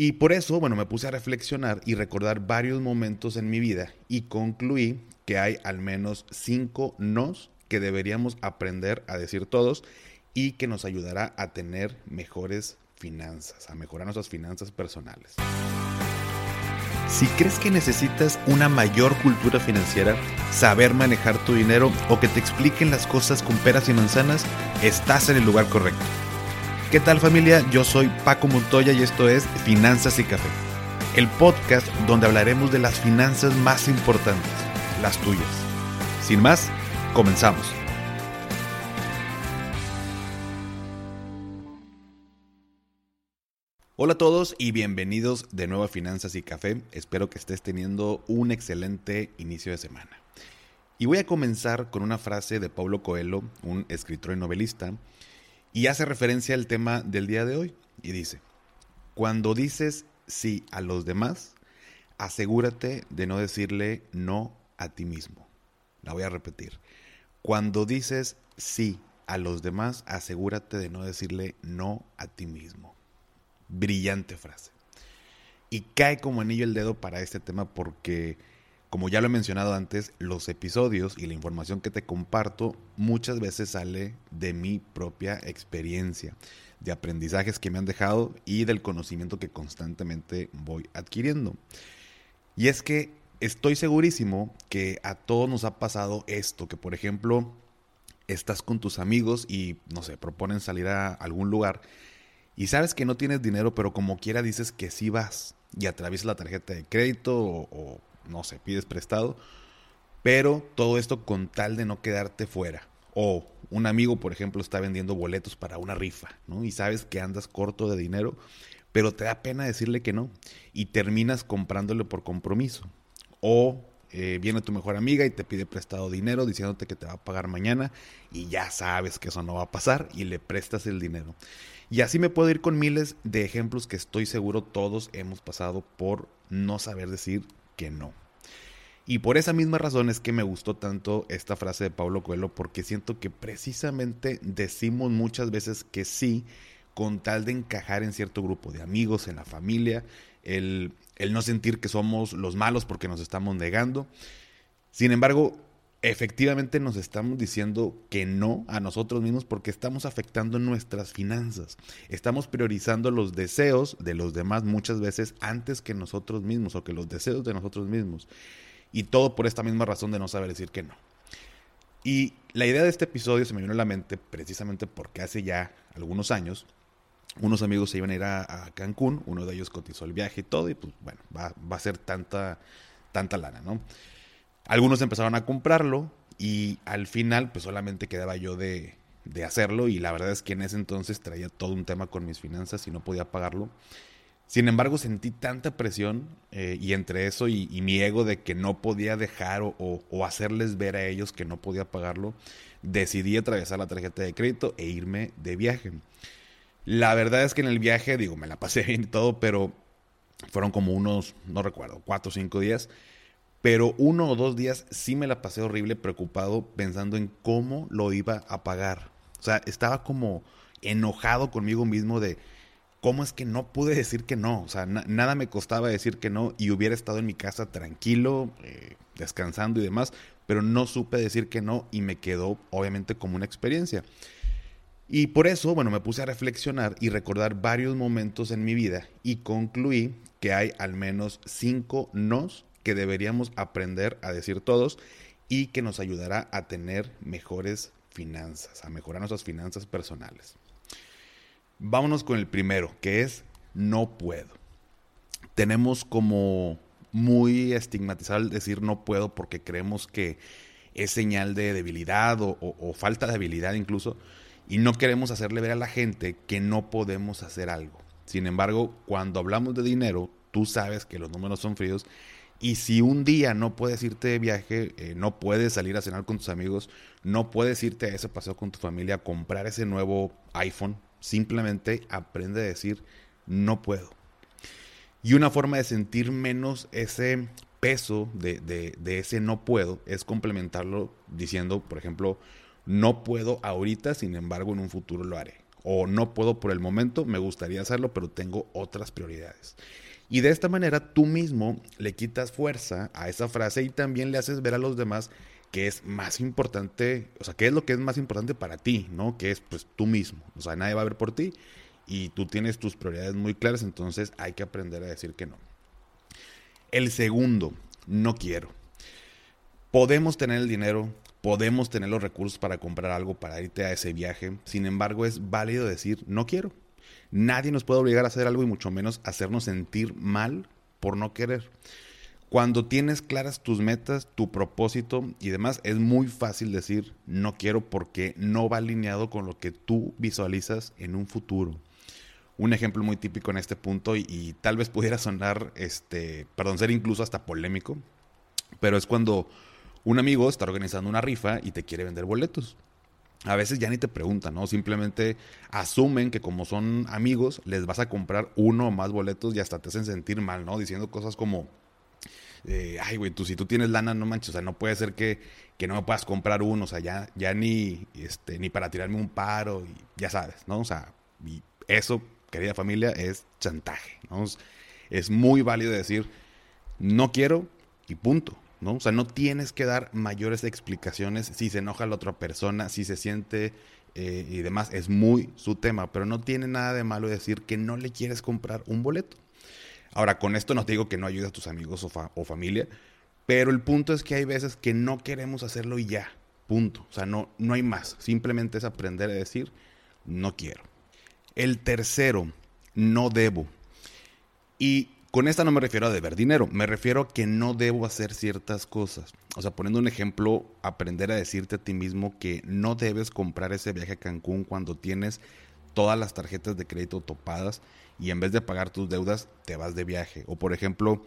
Y por eso, bueno, me puse a reflexionar y recordar varios momentos en mi vida y concluí que hay al menos cinco nos que deberíamos aprender a decir todos y que nos ayudará a tener mejores finanzas, a mejorar nuestras finanzas personales. Si crees que necesitas una mayor cultura financiera, saber manejar tu dinero o que te expliquen las cosas con peras y manzanas, estás en el lugar correcto. ¿Qué tal familia? Yo soy Paco Montoya y esto es Finanzas y Café, el podcast donde hablaremos de las finanzas más importantes, las tuyas. Sin más, comenzamos. Hola a todos y bienvenidos de nuevo a Finanzas y Café. Espero que estés teniendo un excelente inicio de semana. Y voy a comenzar con una frase de Paulo Coelho, un escritor y novelista, y hace referencia al tema del día de hoy. Y dice, cuando dices sí a los demás, asegúrate de no decirle no a ti mismo. La voy a repetir. Cuando dices sí a los demás, asegúrate de no decirle no a ti mismo. Brillante frase. Y cae como anillo el dedo para este tema porque, como ya lo he mencionado antes, los episodios y la información que te comparto muchas veces sale de mi propia experiencia, de aprendizajes que me han dejado y del conocimiento que constantemente voy adquiriendo. Y es que estoy segurísimo que a todos nos ha pasado esto, que por ejemplo estás con tus amigos y, no sé, proponen salir a algún lugar y sabes que no tienes dinero, pero como quiera dices que sí vas y atraviesas la tarjeta de crédito o, no sé, pides prestado, pero todo esto con tal de no quedarte fuera. O un amigo, por ejemplo, está vendiendo boletos para una rifa, ¿no? Y sabes que andas corto de dinero, pero te da pena decirle que no y terminas comprándole por compromiso. O eh, viene tu mejor amiga y te pide prestado dinero diciéndote que te va a pagar mañana y ya sabes que eso no va a pasar y le prestas el dinero. Y así me puedo ir con miles de ejemplos que estoy seguro todos hemos pasado por no saber decir que no. Y por esa misma razón es que me gustó tanto esta frase de Pablo Coelho, porque siento que precisamente decimos muchas veces que sí con tal de encajar en cierto grupo de amigos, en la familia, el, el no sentir que somos los malos porque nos estamos negando. Sin embargo, efectivamente nos estamos diciendo que no a nosotros mismos porque estamos afectando nuestras finanzas. Estamos priorizando los deseos de los demás muchas veces antes que nosotros mismos o que los deseos de nosotros mismos. Y todo por esta misma razón de no saber decir que no. Y la idea de este episodio se me vino a la mente precisamente porque hace ya algunos años unos amigos se iban a ir a, Cancún, uno de ellos cotizó el viaje y todo, y pues bueno, va, va a ser tanta, tanta lana, ¿no? Algunos empezaron a comprarlo y al final pues solamente quedaba yo de, hacerlo y la verdad es que en ese entonces traía todo un tema con mis finanzas y no podía pagarlo. Sin embargo, sentí tanta presión eh, y entre eso y, mi ego de que no podía dejar o, hacerles ver a ellos que no podía pagarlo, decidí atravesar la tarjeta de crédito e irme de viaje. La verdad es que en el viaje, digo, me la pasé bien y todo, pero fueron como unos, no recuerdo, cuatro o cinco días pero uno o dos días sí me la pasé horrible, preocupado, pensando en cómo lo iba a pagar. O sea, estaba como enojado conmigo mismo de cómo es que no pude decir que no. O sea, nada me costaba decir que no y hubiera estado en mi casa tranquilo, eh, descansando y demás, pero no supe decir que no y me quedó obviamente como una experiencia. Y por eso, bueno, me puse a reflexionar y recordar varios momentos en mi vida y concluí que hay al menos cinco nos que deberíamos aprender a decir todos y que nos ayudará a tener mejores finanzas, a mejorar nuestras finanzas personales. Vámonos con el primero, que es no puedo. Tenemos como muy estigmatizado el decir no puedo porque creemos que es señal de debilidad o, o, falta de habilidad incluso, y no queremos hacerle ver a la gente que no podemos hacer algo. Sin embargo, cuando hablamos de dinero, tú sabes que los números son fríos y si un día no puedes irte de viaje, eh, no puedes salir a cenar con tus amigos, no puedes irte a ese paseo con tu familia a comprar ese nuevo iPhone, simplemente aprende a decir no puedo. Y una forma de sentir menos ese peso de, de ese no puedo es complementarlo diciendo, por ejemplo, no puedo ahorita, sin embargo en un futuro lo haré. o no puedo por el momento, me gustaría hacerlo, pero tengo otras prioridades. Y de esta manera tú mismo le quitas fuerza a esa frase y también le haces ver a los demás que es más importante, o sea, qué es lo que es más importante para ti, ¿no? Que es pues tú mismo, o sea, nadie va a ver por ti y tú tienes tus prioridades muy claras, entonces hay que aprender a decir que no. El segundo, no quiero. Podemos tener el dinero, podemos tener los recursos para comprar algo, para irte a ese viaje, sin embargo es válido decir no quiero. Nadie nos puede obligar a hacer algo y mucho menos hacernos sentir mal por no querer. Cuando tienes claras tus metas, tu propósito y demás, es muy fácil decir no quiero porque no va alineado con lo que tú visualizas en un futuro. Un ejemplo muy típico en este punto y, tal vez pudiera sonar, este, perdón, ser incluso hasta polémico, pero es cuando un amigo está organizando una rifa y te quiere vender boletos. A veces ya ni te preguntan, ¿no? Simplemente asumen que como son amigos, les vas a comprar uno o más boletos y hasta te hacen sentir mal, ¿no? Diciendo cosas como, ay, güey, tú si tú tienes lana, no manches, o sea, no puede ser que, no me puedas comprar uno, o sea, ya, ya ni, este, ni para tirarme un paro, y ya sabes, ¿no? O sea, y eso, querida familia, es chantaje, ¿no? Es muy válido decir, no quiero y punto, ¿no? O sea, no tienes que dar mayores explicaciones si se enoja la otra persona, si se siente eh, y demás, es muy su tema, pero no tiene nada de malo decir que no le quieres comprar un boleto. Ahora, con esto no te digo que no ayudes a tus amigos o, familia, pero el punto es que hay veces que no queremos hacerlo y ya, punto. O sea, no, no hay más. Simplemente es aprender a decir, no quiero. El tercero, no debo. Y con esta no me refiero a deber dinero, me refiero a que no debo hacer ciertas cosas. O sea, poniendo un ejemplo, aprender a decirte a ti mismo que no debes comprar ese viaje a Cancún cuando tienes todas las tarjetas de crédito topadas y en vez de pagar tus deudas te vas de viaje. O por ejemplo,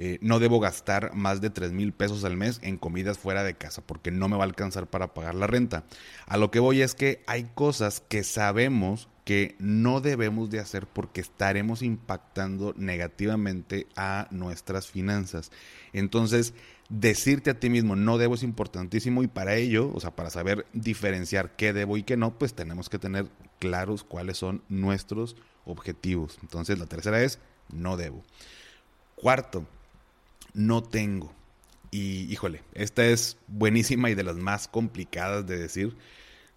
eh, no debo gastar más de 3 mil pesos al mes en comidas fuera de casa porque no me va a alcanzar para pagar la renta. A lo que voy es que hay cosas que sabemos que no debemos de hacer porque estaremos impactando negativamente a nuestras finanzas. Entonces, decirte a ti mismo no debo es importantísimo y para ello, o sea, para saber diferenciar qué debo y qué no, pues tenemos que tener claros cuáles son nuestros objetivos. Entonces, la tercera es no debo. Cuarto, no tengo. Y híjole, esta es buenísima y de las más complicadas de decir.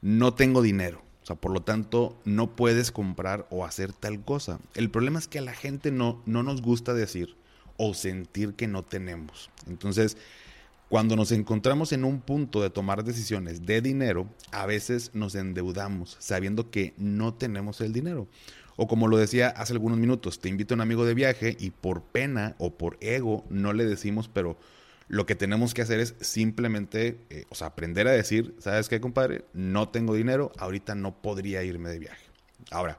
No tengo dinero. O sea, por lo tanto, no puedes comprar o hacer tal cosa. El problema es que a la gente no, no nos gusta decir o sentir que no tenemos. Entonces, cuando nos encontramos en un punto de tomar decisiones de dinero, a veces nos endeudamos sabiendo que no tenemos el dinero. O como lo decía hace algunos minutos, te invito a un amigo de viaje y por pena o por ego no le decimos, pero lo que tenemos que hacer es simplemente, eh, o sea, aprender a decir, ¿sabes qué, compadre? No tengo dinero, ahorita no podría irme de viaje. Ahora,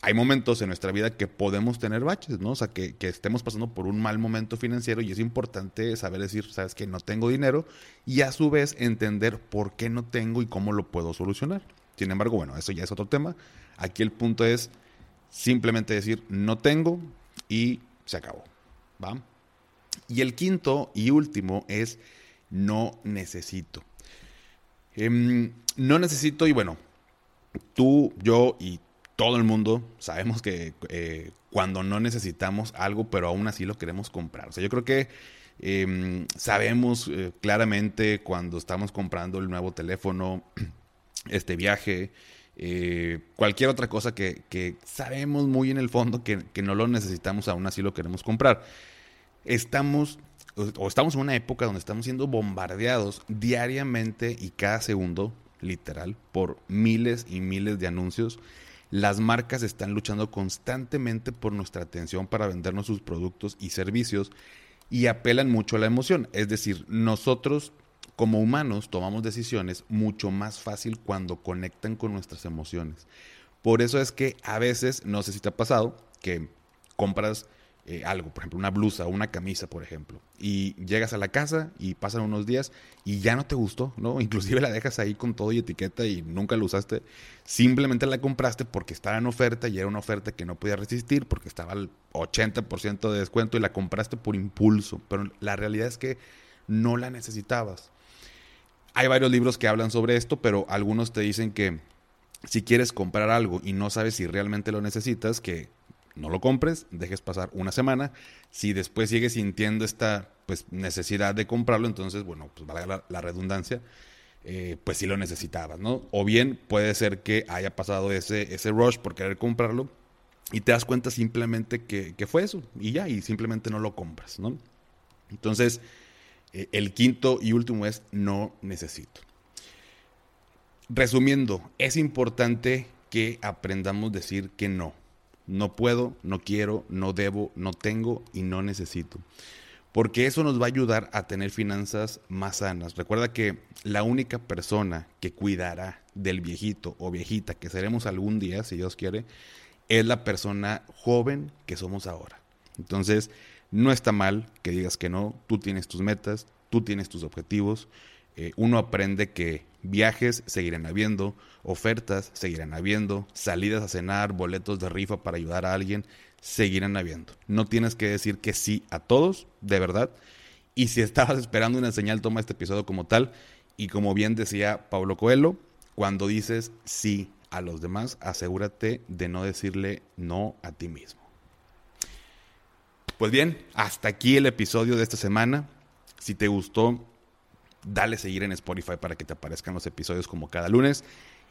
hay momentos en nuestra vida que podemos tener baches, ¿no? O sea, que, que, estemos pasando por un mal momento financiero y es importante saber decir, sabes que no tengo dinero y a su vez entender por qué no tengo y cómo lo puedo solucionar. Sin embargo, bueno, eso ya es otro tema. Aquí el punto es simplemente decir, no tengo y se acabó. ¿Va? Y el quinto y último es no necesito. Em, no necesito, y bueno, tú, yo y todo el mundo sabemos que eh, cuando no necesitamos algo, pero aún así lo queremos comprar. O sea, yo creo que em, sabemos eh, claramente cuando estamos comprando el nuevo teléfono, este viaje, eh, cualquier otra cosa que, sabemos muy en el fondo que, que no lo necesitamos, aún así lo queremos comprar estamos o estamos en una época donde estamos siendo bombardeados diariamente y cada segundo, literal, por miles y miles de anuncios. Las marcas están luchando constantemente por nuestra atención para vendernos sus productos y servicios y apelan mucho a la emoción. Es decir, nosotros como humanos tomamos decisiones mucho más fácil cuando conectan con nuestras emociones. Por eso es que a veces, no sé si te ha pasado, que compras eh, algo, por ejemplo, una blusa o una camisa, por ejemplo, y llegas a la casa y pasan unos días y ya no te gustó, ¿no? Inclusive la dejas ahí con todo y etiqueta y nunca la usaste, simplemente la compraste porque estaba en oferta y era una oferta que no podía resistir porque estaba al 80% de descuento y la compraste por impulso, pero la realidad es que no la necesitabas. Hay varios libros que hablan sobre esto, pero algunos te dicen que si quieres comprar algo y no sabes si realmente lo necesitas, que no lo compres, dejes pasar una semana. Si después sigues sintiendo esta pues, necesidad de comprarlo, entonces, bueno, pues valga la, redundancia, eh, pues sí lo necesitabas, ¿no? O bien puede ser que haya pasado ese, ese rush por querer comprarlo y te das cuenta simplemente que, que fue eso y ya, y simplemente no lo compras, ¿no? Entonces, eh, el quinto y último es no necesito. Resumiendo, es importante que aprendamos a decir que no. No puedo, no quiero, no debo, no tengo y no necesito. Porque eso nos va a ayudar a tener finanzas más sanas. Recuerda que la única persona que cuidará del viejito o viejita que seremos algún día, si Dios quiere, es la persona joven que somos ahora. Entonces, no está mal que digas que no, tú tienes tus metas, tú tienes tus objetivos, eh, uno aprende que viajes seguirán habiendo, ofertas seguirán habiendo, salidas a cenar, boletos de rifa para ayudar a alguien, seguirán habiendo. No tienes que decir que sí a todos, de verdad. Y si estabas esperando una señal, toma este episodio como tal. Y como bien decía Pablo Coelho, cuando dices sí a los demás, asegúrate de no decirle no a ti mismo. Pues bien, hasta aquí el episodio de esta semana. Si te gustó, dale seguir en Spotify para que te aparezcan los episodios como cada lunes.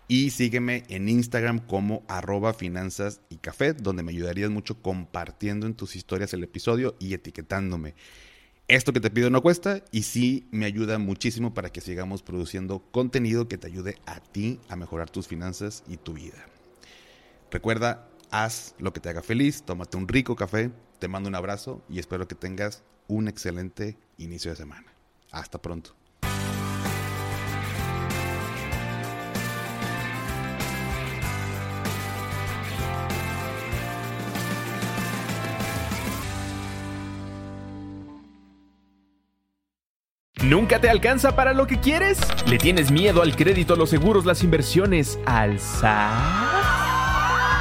Y sígueme en Instagram como arroba finanzas y café, donde me ayudarías mucho compartiendo en tus historias el episodio y etiquetándome. Esto que te pido no cuesta y sí me ayuda muchísimo para que sigamos produciendo contenido que te ayude a ti a mejorar tus finanzas y tu vida. Recuerda, haz lo que te haga feliz, tómate un rico café, te mando un abrazo y espero que tengas un excelente inicio de semana. Hasta pronto. ¿Nunca te alcanza para lo que quieres? ¿Le tienes miedo al crédito, los seguros, las inversiones, al